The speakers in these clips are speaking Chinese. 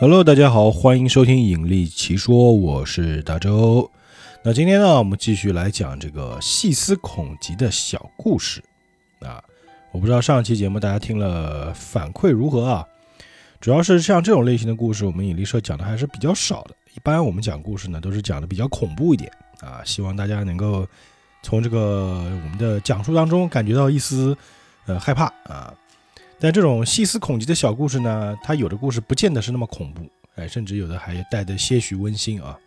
Hello，大家好，欢迎收听《引力奇说》，我是大周。那今天呢，我们继续来讲这个细思恐极的小故事啊。我不知道上期节目大家听了反馈如何啊？主要是像这种类型的故事，我们引力社讲的还是比较少的。一般我们讲故事呢，都是讲的比较恐怖一点啊，希望大家能够从这个我们的讲述当中感觉到一丝呃害怕啊。但这种细思恐极的小故事呢，它有的故事不见得是那么恐怖，哎，甚至有的还带着些许温馨啊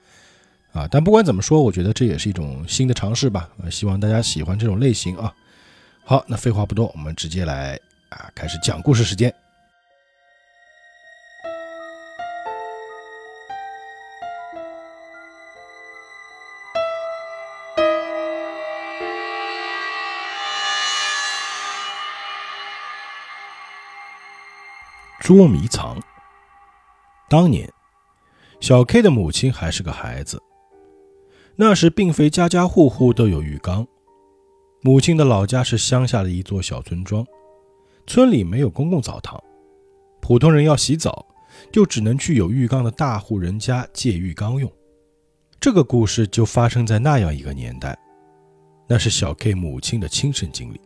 啊！但不管怎么说，我觉得这也是一种新的尝试吧。呃，希望大家喜欢这种类型啊。好，那废话不多，我们直接来啊，开始讲故事时间。捉迷藏。当年，小 K 的母亲还是个孩子。那时，并非家家户户都有浴缸。母亲的老家是乡下的一座小村庄，村里没有公共澡堂，普通人要洗澡，就只能去有浴缸的大户人家借浴缸用。这个故事就发生在那样一个年代，那是小 K 母亲的亲身经历。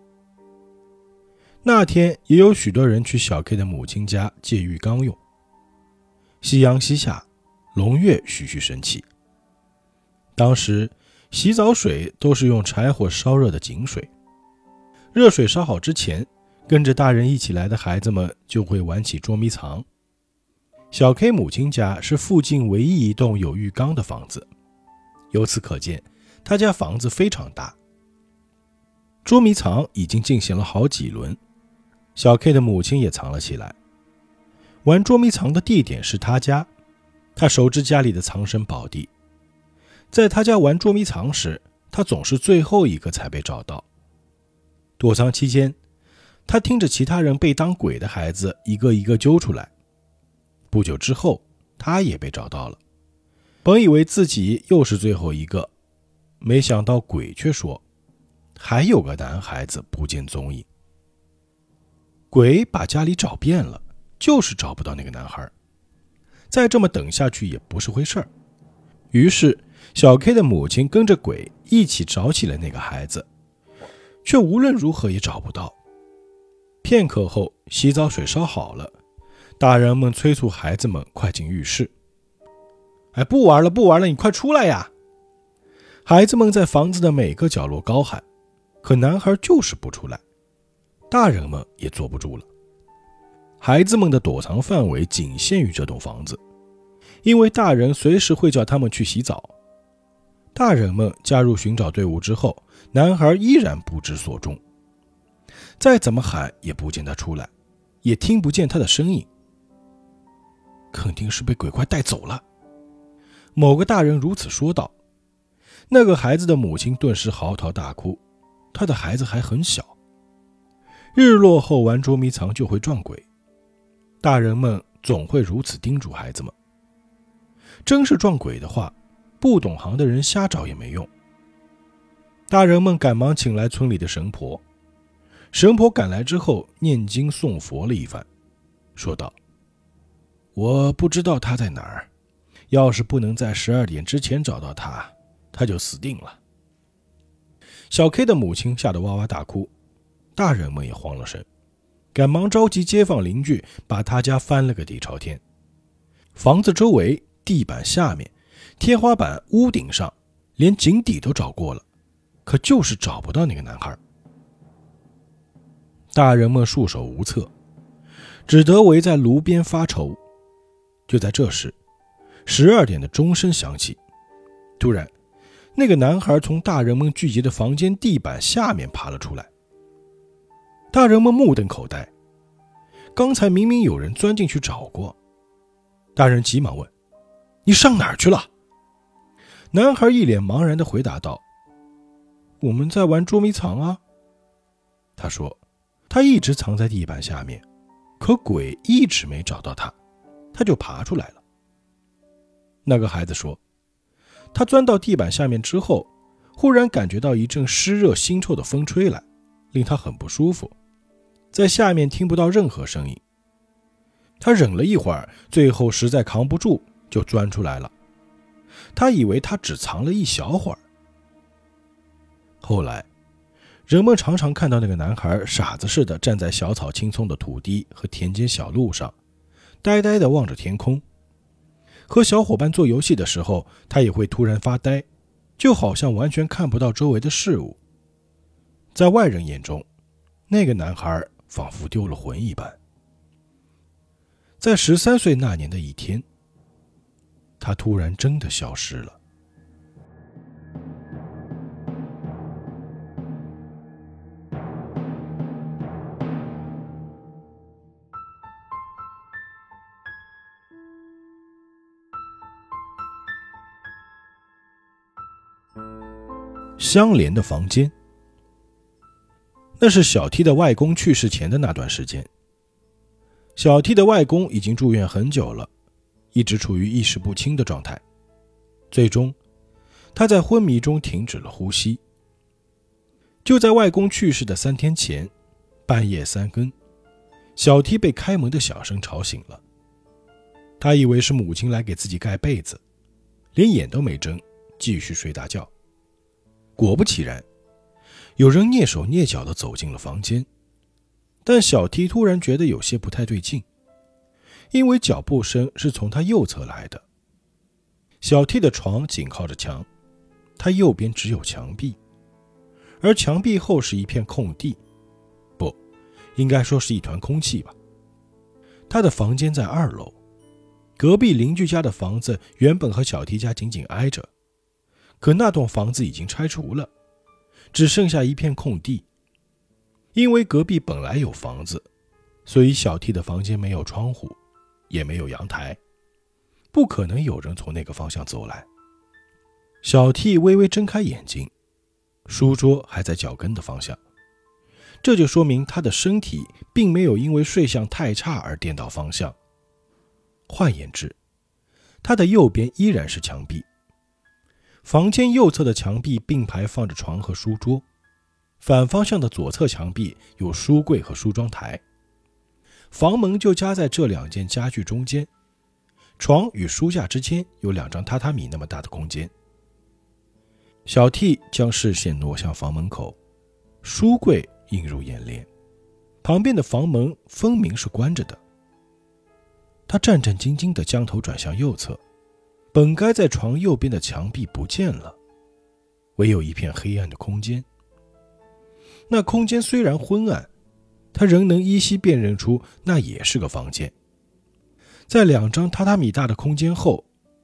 那天也有许多人去小 K 的母亲家借浴缸用。夕阳西下，龙月徐徐升起。当时洗澡水都是用柴火烧热的井水，热水烧好之前，跟着大人一起来的孩子们就会玩起捉迷藏。小 K 母亲家是附近唯一一栋有浴缸的房子，由此可见，他家房子非常大。捉迷藏已经进行了好几轮。小 K 的母亲也藏了起来。玩捉迷藏的地点是他家，他熟知家里的藏身宝地。在他家玩捉迷藏时，他总是最后一个才被找到。躲藏期间，他听着其他人被当鬼的孩子一个一个揪出来。不久之后，他也被找到了。本以为自己又是最后一个，没想到鬼却说，还有个男孩子不见踪影。鬼把家里找遍了，就是找不到那个男孩。再这么等下去也不是回事儿。于是，小 K 的母亲跟着鬼一起找起了那个孩子，却无论如何也找不到。片刻后，洗澡水烧好了，大人们催促孩子们快进浴室。哎，不玩了，不玩了，你快出来呀！孩子们在房子的每个角落高喊，可男孩就是不出来。大人们也坐不住了。孩子们的躲藏范围仅限于这栋房子，因为大人随时会叫他们去洗澡。大人们加入寻找队伍之后，男孩依然不知所终。再怎么喊也不见他出来，也听不见他的声音。肯定是被鬼怪带走了。某个大人如此说道。那个孩子的母亲顿时嚎啕大哭，他的孩子还很小。日落后玩捉迷藏就会撞鬼，大人们总会如此叮嘱孩子们。真是撞鬼的话，不懂行的人瞎找也没用。大人们赶忙请来村里的神婆，神婆赶来之后念经诵佛了一番，说道：“我不知道他在哪儿，要是不能在十二点之前找到他，他就死定了。”小 K 的母亲吓得哇哇大哭。大人们也慌了神，赶忙召集街坊邻居，把他家翻了个底朝天。房子周围、地板下面、天花板、屋顶上，连井底都找过了，可就是找不到那个男孩。大人们束手无策，只得围在炉边发愁。就在这时，十二点的钟声响起，突然，那个男孩从大人们聚集的房间地板下面爬了出来。大人们目瞪口呆，刚才明明有人钻进去找过。大人急忙问：“你上哪儿去了？”男孩一脸茫然地回答道：“我们在玩捉迷藏啊。”他说：“他一直藏在地板下面，可鬼一直没找到他，他就爬出来了。”那个孩子说：“他钻到地板下面之后，忽然感觉到一阵湿热腥臭的风吹来。”令他很不舒服，在下面听不到任何声音。他忍了一会儿，最后实在扛不住，就钻出来了。他以为他只藏了一小会儿。后来，人们常常看到那个男孩傻子似的站在小草青葱的土地和田间小路上，呆呆地望着天空。和小伙伴做游戏的时候，他也会突然发呆，就好像完全看不到周围的事物。在外人眼中，那个男孩仿佛丢了魂一般。在十三岁那年的一天，他突然真的消失了。相连的房间，那是小 T 的外公去世前的那段时间。小 T 的外公已经住院很久了，一直处于意识不清的状态。最终，他在昏迷中停止了呼吸。就在外公去世的三天前，半夜三更，小 T 被开门的响声吵醒了。他以为是母亲来给自己盖被子，连眼都没睁，继续睡大觉。果不其然，有人蹑手蹑脚地走进了房间。但小 T 突然觉得有些不太对劲，因为脚步声是从他右侧来的。小 T 的床紧靠着墙，他右边只有墙壁，而墙壁后是一片空地，不，应该说是一团空气吧。他的房间在二楼，隔壁邻居家的房子原本和小 T 家紧紧挨着，可那栋房子已经拆除了，只剩下一片空地。因为隔壁本来有房子，所以小 T 的房间没有窗户，也没有阳台，不可能有人从那个方向走来。小 T 微微睁开眼睛，书桌还在脚跟的方向，这就说明他的身体并没有因为睡相太差而颠倒方向。换言之，他的右边依然是墙壁。房间右侧的墙壁并排放着床和书桌。反方向的左侧墙壁有书柜和梳妆台，房门就夹在这两件家具中间，床与书架之间有两张榻榻米那么大的空间。小 T 将视线挪向房门口，书柜映入眼帘，旁边的房门分明是关着的。他战战兢兢地将头转向右侧，本该在床右边的墙壁不见了，唯有一片黑暗的空间。那空间虽然昏暗，他仍能依稀辨认出那也是个房间。在两张榻榻米大的空间后，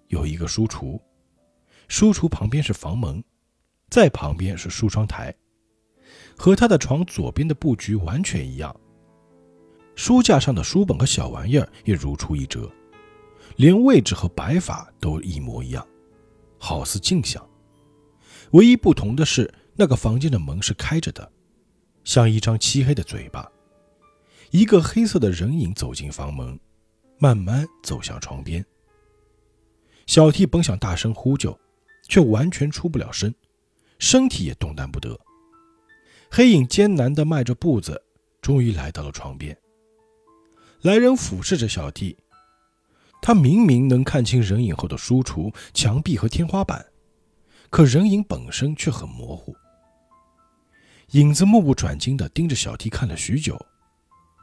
有一个书橱，书橱旁边是房门，在旁边是梳妆台，和他的床左边的布局完全一样。书架上的书本和小玩意儿也如出一辙，连位置和摆法都一模一样，好似镜像。唯一不同的是，那个房间的门是开着的。像一张漆黑的嘴巴，一个黑色的人影走进房门，慢慢走向床边。小 T 本想大声呼救，却完全出不了声，身体也动弹不得。黑影艰难地迈着步子，终于来到了床边。来人俯视着小 T，他明明能看清人影后的书橱、墙壁和天花板，可人影本身却很模糊。影子目不转睛地盯着小 T 看了许久，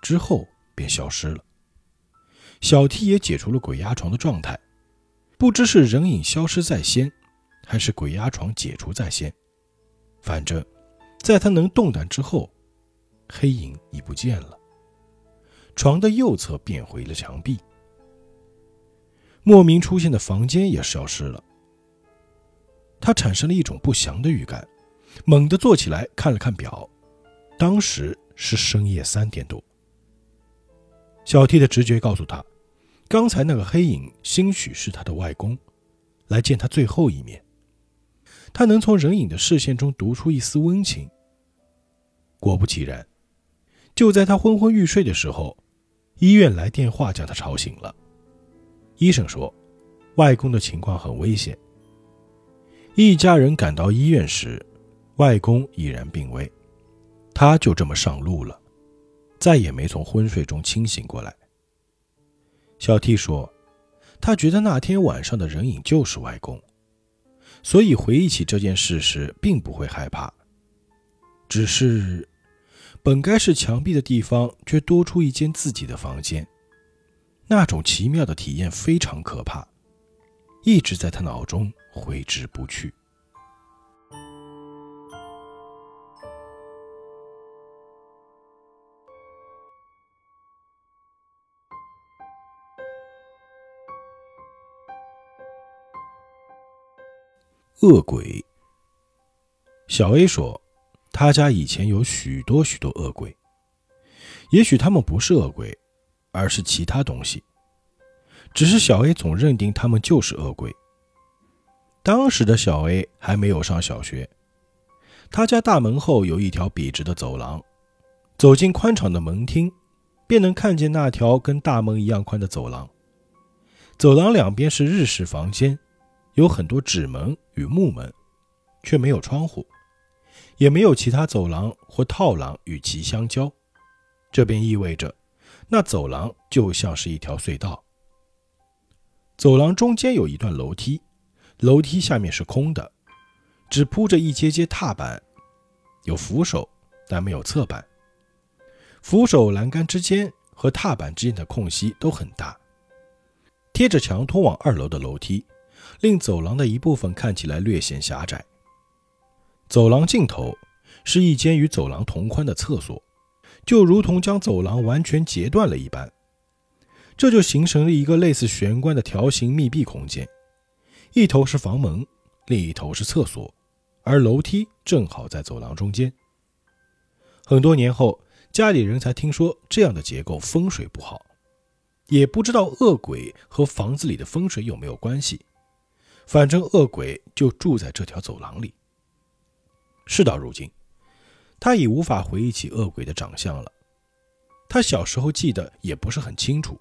之后便消失了。小 T 也解除了鬼压床的状态，不知是人影消失在先，还是鬼压床解除在先。反正，在他能动弹之后，黑影已不见了。床的右侧变回了墙壁，莫名出现的房间也消失了。他产生了一种不祥的预感。猛地坐起来，看了看表，当时是深夜三点多。小 T 的直觉告诉他，刚才那个黑影兴许是他的外公，来见他最后一面。他能从人影的视线中读出一丝温情。果不其然，就在他昏昏欲睡的时候，医院来电话将他吵醒了。医生说，外公的情况很危险。一家人赶到医院时。外公已然病危，他就这么上路了，再也没从昏睡中清醒过来。小 T 说，他觉得那天晚上的人影就是外公，所以回忆起这件事时并不会害怕。只是，本该是墙壁的地方却多出一间自己的房间，那种奇妙的体验非常可怕，一直在他脑中挥之不去。恶鬼。小 A 说，他家以前有许多许多恶鬼，也许他们不是恶鬼，而是其他东西，只是小 A 总认定他们就是恶鬼。当时的小 A 还没有上小学，他家大门后有一条笔直的走廊，走进宽敞的门厅，便能看见那条跟大门一样宽的走廊。走廊两边是日式房间。有很多纸门与木门，却没有窗户，也没有其他走廊或套廊与其相交。这便意味着，那走廊就像是一条隧道。走廊中间有一段楼梯，楼梯下面是空的，只铺着一阶阶踏板，有扶手，但没有侧板。扶手栏杆之间和踏板之间的空隙都很大，贴着墙通往二楼的楼梯。令走廊的一部分看起来略显狭窄。走廊尽头是一间与走廊同宽的厕所，就如同将走廊完全截断了一般。这就形成了一个类似玄关的条形密闭空间，一头是房门，另一头是厕所，而楼梯正好在走廊中间。很多年后，家里人才听说这样的结构风水不好，也不知道恶鬼和房子里的风水有没有关系。反正恶鬼就住在这条走廊里。事到如今，他已无法回忆起恶鬼的长相了。他小时候记得也不是很清楚，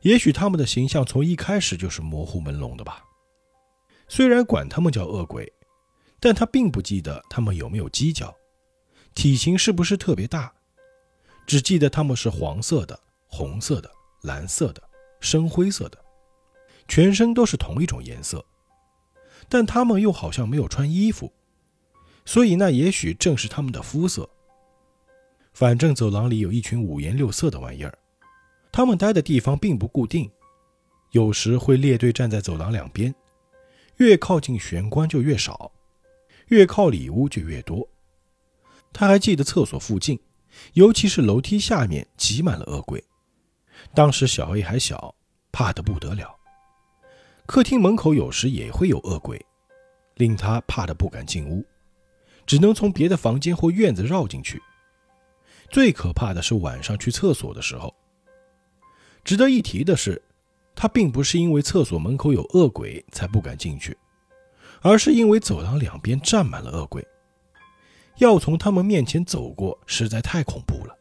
也许他们的形象从一开始就是模糊朦胧的吧。虽然管他们叫恶鬼，但他并不记得他们有没有犄角，体型是不是特别大，只记得他们是黄色的、红色的、蓝色的、深灰色的。全身都是同一种颜色，但他们又好像没有穿衣服，所以那也许正是他们的肤色。反正走廊里有一群五颜六色的玩意儿，他们待的地方并不固定，有时会列队站在走廊两边，越靠近玄关就越少，越靠里屋就越多。他还记得厕所附近，尤其是楼梯下面挤满了恶鬼。当时小 A 还小，怕得不得了。客厅门口有时也会有恶鬼，令他怕得不敢进屋，只能从别的房间或院子绕进去。最可怕的是晚上去厕所的时候。值得一提的是，他并不是因为厕所门口有恶鬼才不敢进去，而是因为走廊两边站满了恶鬼，要从他们面前走过实在太恐怖了。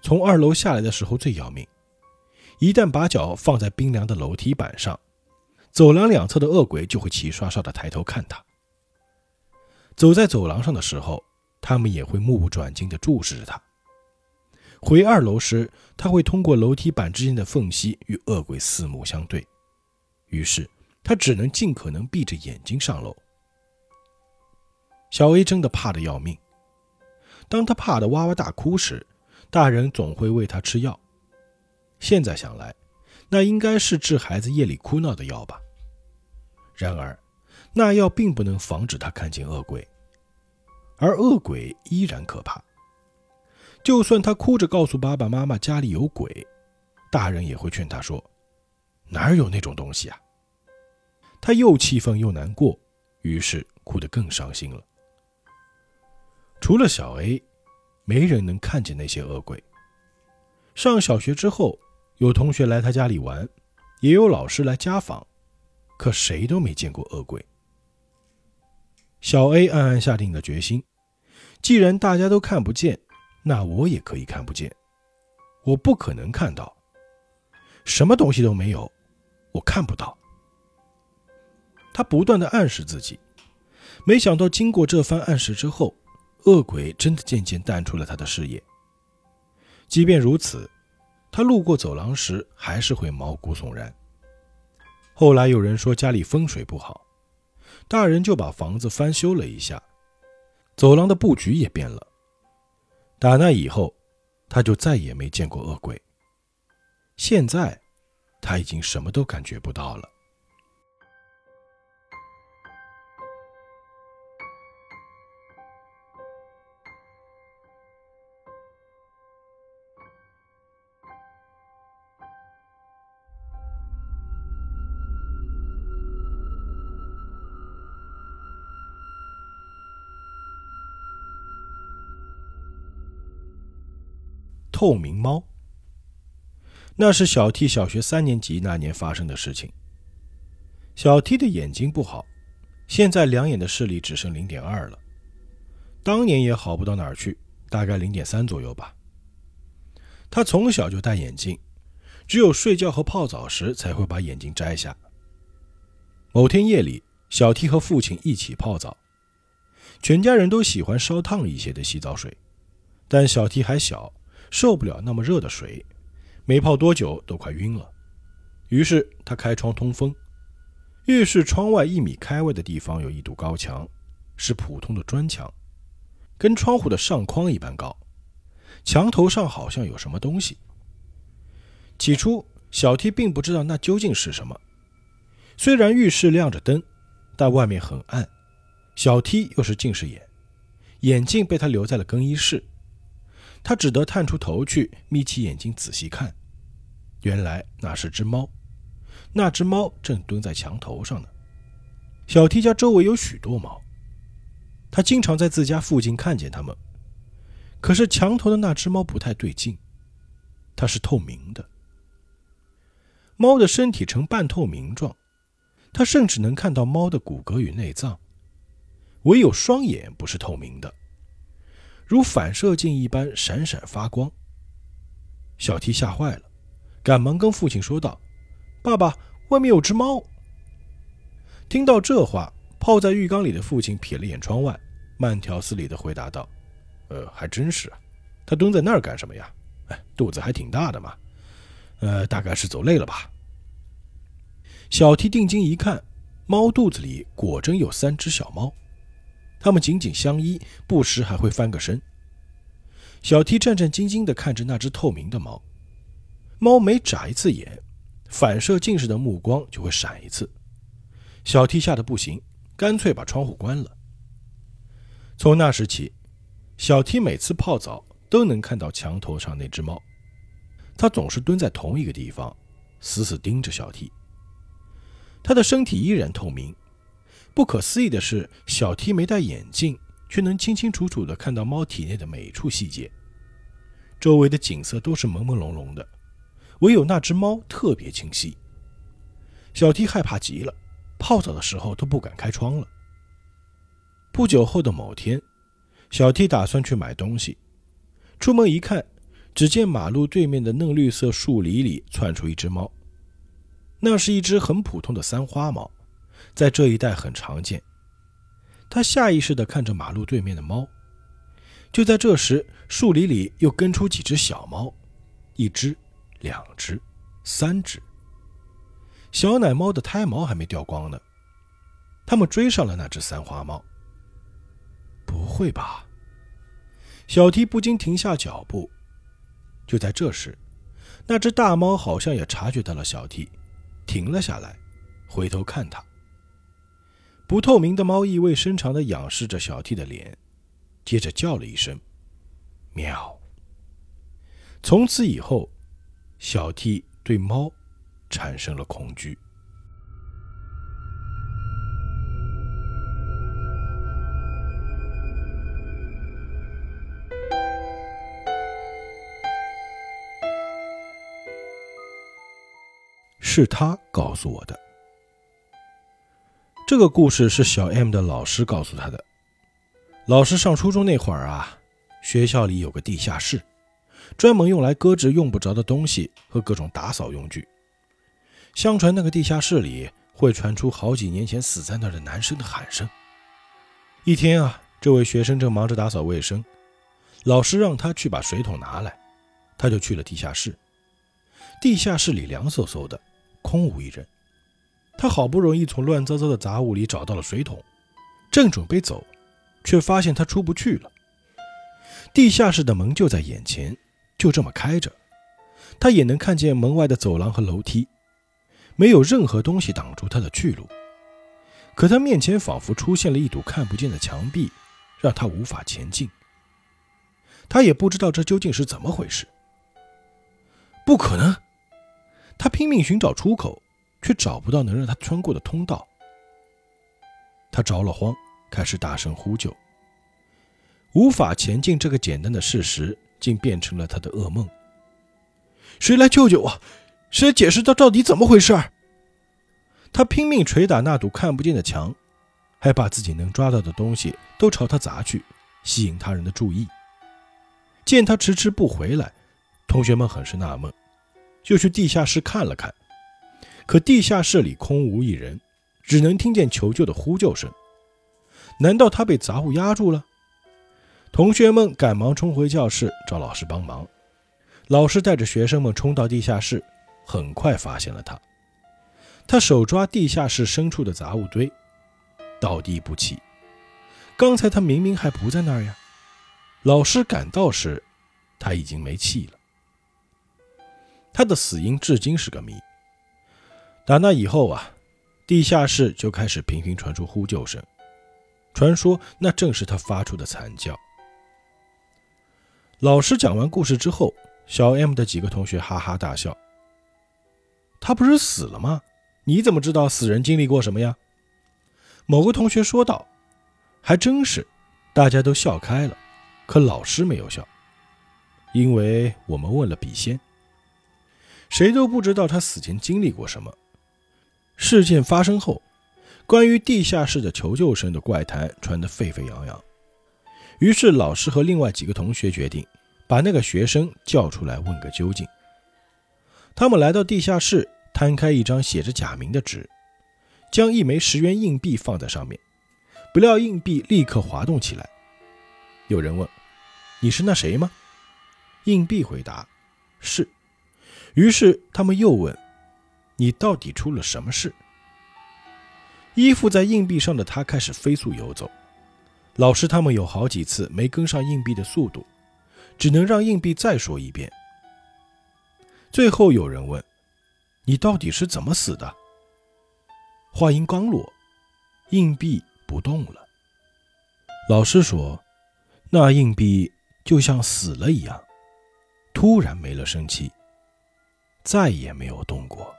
从二楼下来的时候最要命，一旦把脚放在冰凉的楼梯板上。走廊两侧的恶鬼就会齐刷刷地抬头看他。走在走廊上的时候，他们也会目不转睛地注视着他。回二楼时，他会通过楼梯板之间的缝隙与恶鬼四目相对，于是他只能尽可能闭着眼睛上楼。小 A 真的怕得要命。当他怕得哇哇大哭时，大人总会喂他吃药。现在想来，那应该是治孩子夜里哭闹的药吧。然而，那药并不能防止他看见恶鬼，而恶鬼依然可怕。就算他哭着告诉爸爸妈妈家里有鬼，大人也会劝他说：“哪有那种东西啊？”他又气愤又难过，于是哭得更伤心了。除了小 A，没人能看见那些恶鬼。上小学之后，有同学来他家里玩，也有老师来家访。可谁都没见过恶鬼。小 A 暗暗下定了决心：既然大家都看不见，那我也可以看不见。我不可能看到，什么东西都没有，我看不到。他不断的暗示自己，没想到经过这番暗示之后，恶鬼真的渐渐淡出了他的视野。即便如此，他路过走廊时还是会毛骨悚然。后来有人说家里风水不好，大人就把房子翻修了一下，走廊的布局也变了。打那以后，他就再也没见过恶鬼。现在，他已经什么都感觉不到了。透明猫，那是小 T 小学三年级那年发生的事情。小 T 的眼睛不好，现在两眼的视力只剩零点二了，当年也好不到哪儿去，大概零点三左右吧。他从小就戴眼镜，只有睡觉和泡澡时才会把眼镜摘下。某天夜里，小 T 和父亲一起泡澡，全家人都喜欢烧烫一些的洗澡水，但小 T 还小。受不了那么热的水，没泡多久都快晕了。于是他开窗通风。浴室窗外一米开外的地方有一堵高墙，是普通的砖墙，跟窗户的上框一般高。墙头上好像有什么东西。起初，小 T 并不知道那究竟是什么。虽然浴室亮着灯，但外面很暗。小 T 又是近视眼，眼镜被他留在了更衣室。他只得探出头去，眯起眼睛仔细看，原来那是只猫。那只猫正蹲在墙头上呢。小 T 家周围有许多猫，他经常在自家附近看见它们。可是墙头的那只猫不太对劲，它是透明的。猫的身体呈半透明状，他甚至能看到猫的骨骼与内脏，唯有双眼不是透明的。如反射镜一般闪闪发光。小 T 吓坏了，赶忙跟父亲说道：“爸爸，外面有只猫。”听到这话，泡在浴缸里的父亲瞥了眼窗外，慢条斯理地回答道：“呃，还真是啊，他蹲在那儿干什么呀？哎，肚子还挺大的嘛。呃，大概是走累了吧。”小 T 定睛一看，猫肚子里果真有三只小猫。他们紧紧相依，不时还会翻个身。小 T 战战兢兢地看着那只透明的猫，猫每眨一次眼，反射镜似的目光就会闪一次。小 T 吓得不行，干脆把窗户关了。从那时起，小 T 每次泡澡都能看到墙头上那只猫，它总是蹲在同一个地方，死死盯着小 T。它的身体依然透明。不可思议的是，小 T 没戴眼镜，却能清清楚楚地看到猫体内的每一处细节。周围的景色都是朦朦胧胧的，唯有那只猫特别清晰。小 T 害怕极了，泡澡的时候都不敢开窗了。不久后的某天，小 T 打算去买东西，出门一看，只见马路对面的嫩绿色树篱里窜出一只猫。那是一只很普通的三花猫。在这一带很常见。他下意识地看着马路对面的猫。就在这时，树林里又跟出几只小猫，一只、两只、三只。小奶猫的胎毛还没掉光呢。他们追上了那只三花猫。不会吧？小 T 不禁停下脚步。就在这时，那只大猫好像也察觉到了小 T，，停了下来，回头看他。不透明的猫意味深长地仰视着小 T 的脸，接着叫了一声“喵”。从此以后，小 T 对猫产生了恐惧。是他告诉我的。这个故事是小 M 的老师告诉他的。老师上初中那会儿啊，学校里有个地下室，专门用来搁置用不着的东西和各种打扫用具。相传那个地下室里会传出好几年前死在那儿的男生的喊声。一天啊，这位学生正忙着打扫卫生，老师让他去把水桶拿来，他就去了地下室。地下室里凉飕飕的，空无一人。他好不容易从乱糟糟的杂物里找到了水桶，正准备走，却发现他出不去了。地下室的门就在眼前，就这么开着，他也能看见门外的走廊和楼梯，没有任何东西挡住他的去路。可他面前仿佛出现了一堵看不见的墙壁，让他无法前进。他也不知道这究竟是怎么回事。不可能！他拼命寻找出口。却找不到能让他穿过的通道，他着了慌，开始大声呼救。无法前进这个简单的事实，竟变成了他的噩梦。谁来救救我？谁解释这到底怎么回事？他拼命捶打那堵看不见的墙，还把自己能抓到的东西都朝他砸去，吸引他人的注意。见他迟迟不回来，同学们很是纳闷，就去地下室看了看。可地下室里空无一人，只能听见求救的呼救声。难道他被杂物压住了？同学们赶忙冲回教室找老师帮忙。老师带着学生们冲到地下室，很快发现了他。他手抓地下室深处的杂物堆，倒地不起。刚才他明明还不在那儿呀！老师赶到时，他已经没气了。他的死因至今是个谜。打那以后啊，地下室就开始频频传出呼救声，传说那正是他发出的惨叫。老师讲完故事之后，小 M 的几个同学哈哈大笑。他不是死了吗？你怎么知道死人经历过什么呀？某个同学说道。还真是，大家都笑开了，可老师没有笑，因为我们问了笔仙，谁都不知道他死前经历过什么。事件发生后，关于地下室的求救声的怪谈传得沸沸扬扬。于是，老师和另外几个同学决定把那个学生叫出来问个究竟。他们来到地下室，摊开一张写着假名的纸，将一枚十元硬币放在上面，不料硬币立刻滑动起来。有人问：“你是那谁吗？”硬币回答：“是。”于是他们又问。你到底出了什么事？依附在硬币上的他开始飞速游走，老师他们有好几次没跟上硬币的速度，只能让硬币再说一遍。最后有人问：“你到底是怎么死的？”话音刚落，硬币不动了。老师说：“那硬币就像死了一样，突然没了生气，再也没有动过。”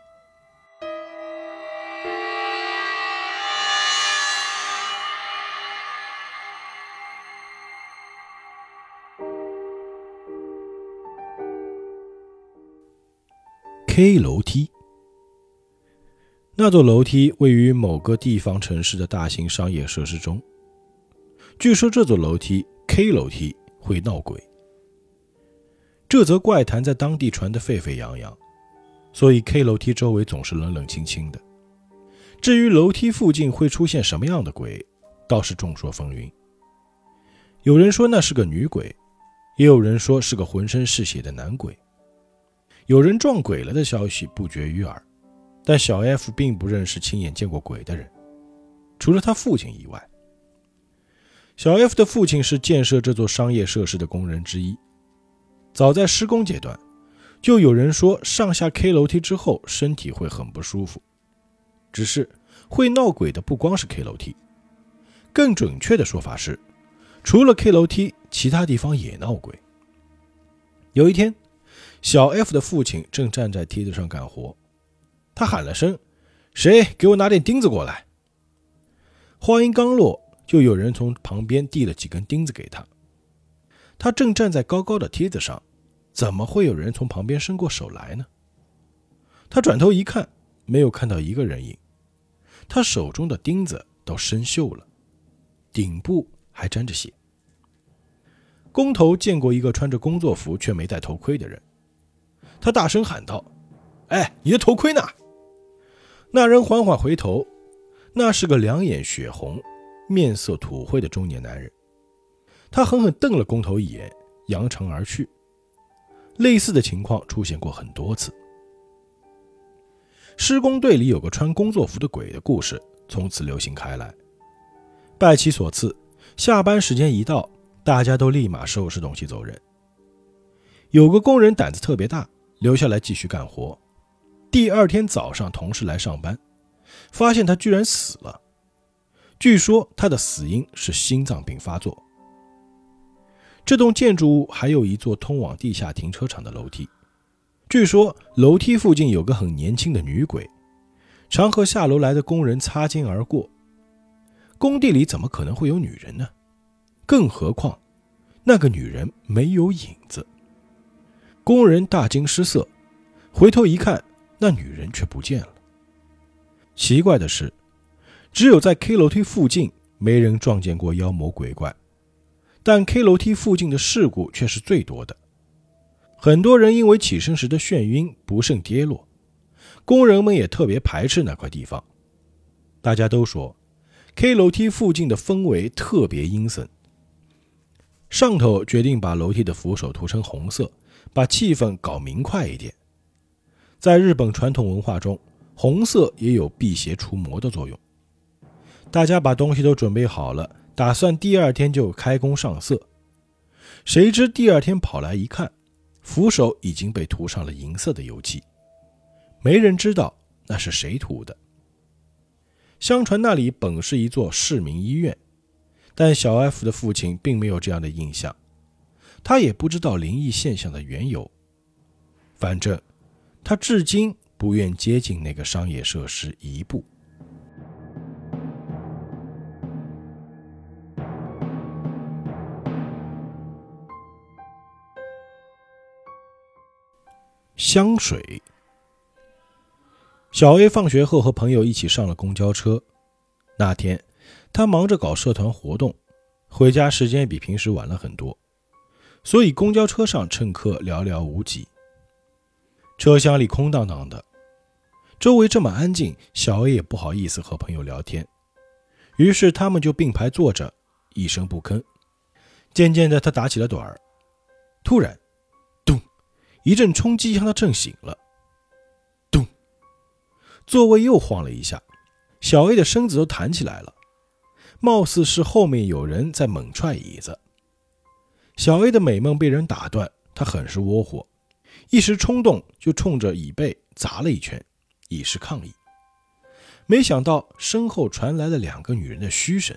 K 楼梯，那座楼梯位于某个地方城市的大型商业设施中。据说这座楼梯 K 楼梯会闹鬼。这则怪谈在当地传得沸沸扬扬，所以 K 楼梯周围总是冷冷清清的。至于楼梯附近会出现什么样的鬼，倒是众说纷纭。有人说那是个女鬼，也有人说是个浑身是血的男鬼。有人撞鬼了的消息不绝于耳，但小 F 并不认识亲眼见过鬼的人，除了他父亲以外。小 F 的父亲是建设这座商业设施的工人之一。早在施工阶段，就有人说上下 K 楼梯之后身体会很不舒服。只是会闹鬼的不光是 K 楼梯，更准确的说法是，除了 K 楼梯，其他地方也闹鬼。有一天。小 F 的父亲正站在梯子上干活，他喊了声：“谁给我拿点钉子过来？”话音刚落，就有人从旁边递了几根钉子给他。他正站在高高的梯子上，怎么会有人从旁边伸过手来呢？他转头一看，没有看到一个人影。他手中的钉子都生锈了，顶部还沾着血。工头见过一个穿着工作服却没戴头盔的人。他大声喊道：“哎，你的头盔呢？”那人缓缓回头，那是个两眼血红、面色土灰的中年男人。他狠狠瞪了工头一眼，扬长而去。类似的情况出现过很多次。施工队里有个穿工作服的鬼的故事从此流行开来。拜其所赐，下班时间一到，大家都立马收拾东西走人。有个工人胆子特别大，留下来继续干活。第二天早上，同事来上班，发现他居然死了。据说他的死因是心脏病发作。这栋建筑物还有一座通往地下停车场的楼梯。据说楼梯附近有个很年轻的女鬼，常和下楼来的工人擦肩而过。工地里怎么可能会有女人呢？更何况那个女人没有影子。工人大惊失色，回头一看，那女人却不见了。奇怪的是，只有在 K 楼梯附近没人撞见过妖魔鬼怪，但 K 楼梯附近的事故却是最多的。很多人因为起身时的眩晕不慎跌落，工人们也特别排斥那块地方。大家都说，K 楼梯附近的氛围特别阴森。上头决定把楼梯的扶手涂成红色，把气氛搞明快一点。在日本传统文化中，红色也有辟邪除魔的作用。大家把东西都准备好了，打算第二天就开工上色。谁知第二天跑来一看。扶手已经被涂上了银色的油漆，没人知道那是谁涂的。相传那里本是一座市民医院，但小 F 的父亲并没有这样的印象，他也不知道灵异现象的缘由。反正他至今不愿接近那个商业设施一步。香水。小 A 放学后和朋友一起上了公交车。那天，他忙着搞社团活动，回家时间比平时晚了很多，所以公交车上乘客寥寥无几。车厢里空荡荡的，周围这么安静，小 A 也不好意思和朋友聊天，于是他们就并排坐着，一声不吭。渐渐的，他打起了盹儿。突然，咚一阵冲击将他震醒了，咚！座位又晃了一下，小 A 的身子都弹起来了，貌似是后面有人在猛踹椅子。小 A 的美梦被人打断，他很是窝火，一时冲动就冲着椅背砸了一拳，以示抗议。没想到身后传来了两个女人的嘘声。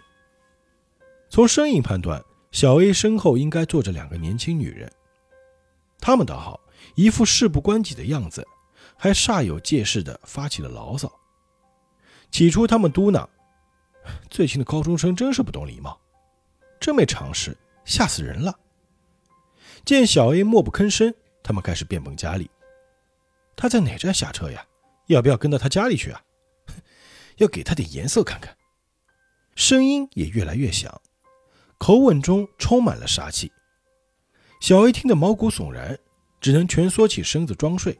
从声音判断，小 A 身后应该坐着两个年轻女人，她们倒好。一副事不关己的样子，还煞有介事地发起了牢骚。起初他们嘟囔：“最近的高中生真是不懂礼貌，真没常识，吓死人了。”见小 A 默不吭声，他们开始变本加厉：“他在哪站下车呀？要不要跟到他家里去啊？要给他点颜色看看。”声音也越来越响，口吻中充满了杀气。小 A 听得毛骨悚然。只能蜷缩起身子装睡，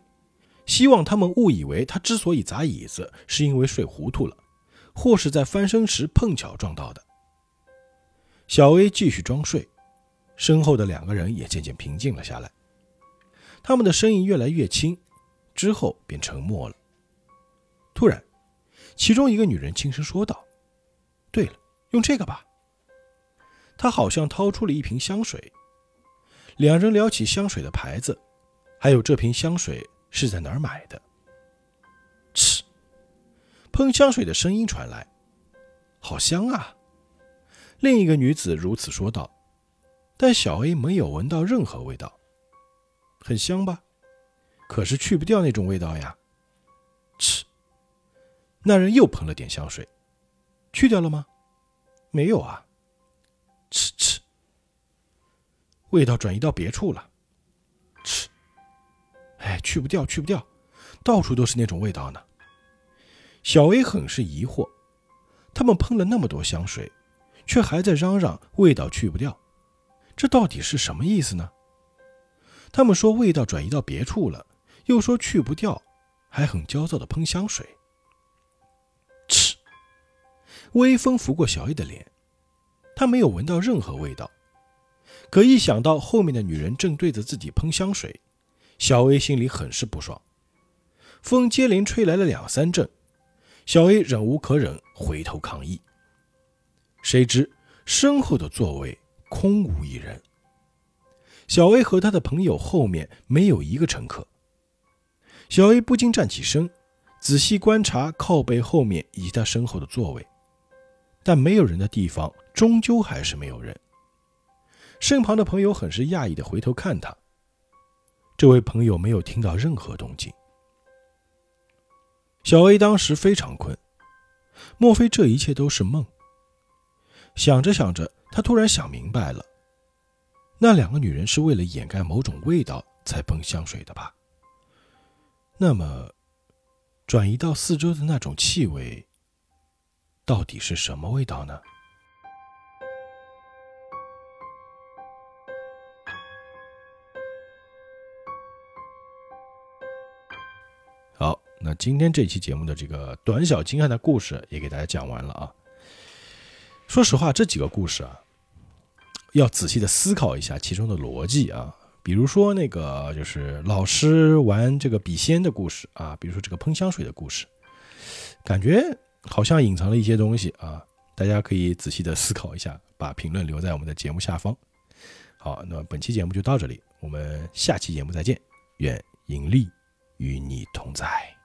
希望他们误以为他之所以砸椅子，是因为睡糊涂了，或是在翻身时碰巧撞到的。小 A 继续装睡，身后的两个人也渐渐平静了下来，他们的声音越来越轻，之后便沉默了。突然，其中一个女人轻声说道：“对了，用这个吧。”她好像掏出了一瓶香水，两人聊起香水的牌子。还有这瓶香水是在哪儿买的？嗤，喷香水的声音传来，好香啊！另一个女子如此说道。但小 A 没有闻到任何味道，很香吧？可是去不掉那种味道呀。嗤，那人又喷了点香水，去掉了吗？没有啊。嗤嗤，味道转移到别处了。嗤。哎，去不掉，去不掉，到处都是那种味道呢。小 A 很是疑惑，他们喷了那么多香水，却还在嚷嚷味道去不掉，这到底是什么意思呢？他们说味道转移到别处了，又说去不掉，还很焦躁的喷香水。嗤，微风拂过小 A 的脸，他没有闻到任何味道，可一想到后面的女人正对着自己喷香水。小 A 心里很是不爽，风接连吹来了两三阵，小 A 忍无可忍，回头抗议。谁知身后的座位空无一人，小 A 和他的朋友后面没有一个乘客。小 A 不禁站起身，仔细观察靠背后面以及他身后的座位，但没有人的地方，终究还是没有人。身旁的朋友很是讶异的回头看他，这位朋友没有听到任何动静。小 A 当时非常困，莫非这一切都是梦？想着想着，他突然想明白了，那两个女人是为了掩盖某种味道才喷香水的吧？那么，转移到四周的那种气味，到底是什么味道呢？好，那今天这期节目的这个短小精悍的故事也给大家讲完了啊。说实话，这几个故事啊，要仔细的思考一下其中的逻辑啊。比如说那个就是老师玩这个笔仙的故事啊，比如说这个喷香水的故事，感觉好像隐藏了一些东西啊。大家可以仔细的思考一下，把评论留在我们的节目下方。好，那本期节目就到这里，我们下期节目再见，愿盈利。与你同在。